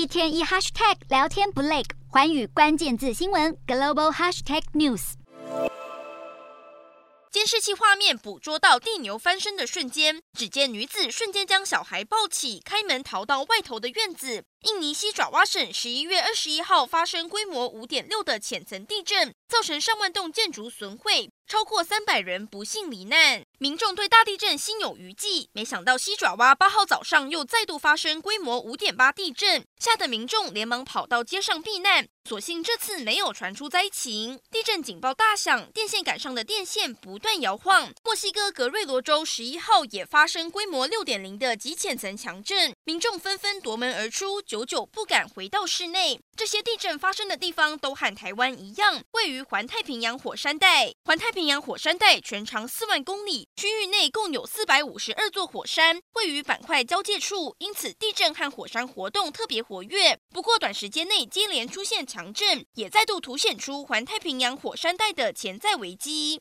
一天一 hashtag 聊天不累，环宇关键字新闻 global hashtag news。监视器画面捕捉到地牛翻身的瞬间，只见女子瞬间将小孩抱起，开门逃到外头的院子。印尼西爪哇省十一月二十一号发生规模五点六的浅层地震，造成上万栋建筑损毁，超过三百人不幸罹难。民众对大地震心有余悸，没想到西爪哇八号早上又再度发生规模五点八地震，吓得民众连忙跑到街上避难。所幸这次没有传出灾情。地震警报大响，电线杆上的电线不断摇晃。墨西哥格瑞罗州十一号也发生规模六点零的极浅层强震，民众纷纷夺门而出，久久不敢回到室内。这些地震发生的地方都和台湾一样，位于环太平洋火山带。环太平洋火山带全长四万公里，区域内共有四百五十二座火山，位于板块交界处，因此地震和火山活动特别活跃。不过，短时间内接连出现强强震，也再度凸显出环太平洋火山带的潜在危机。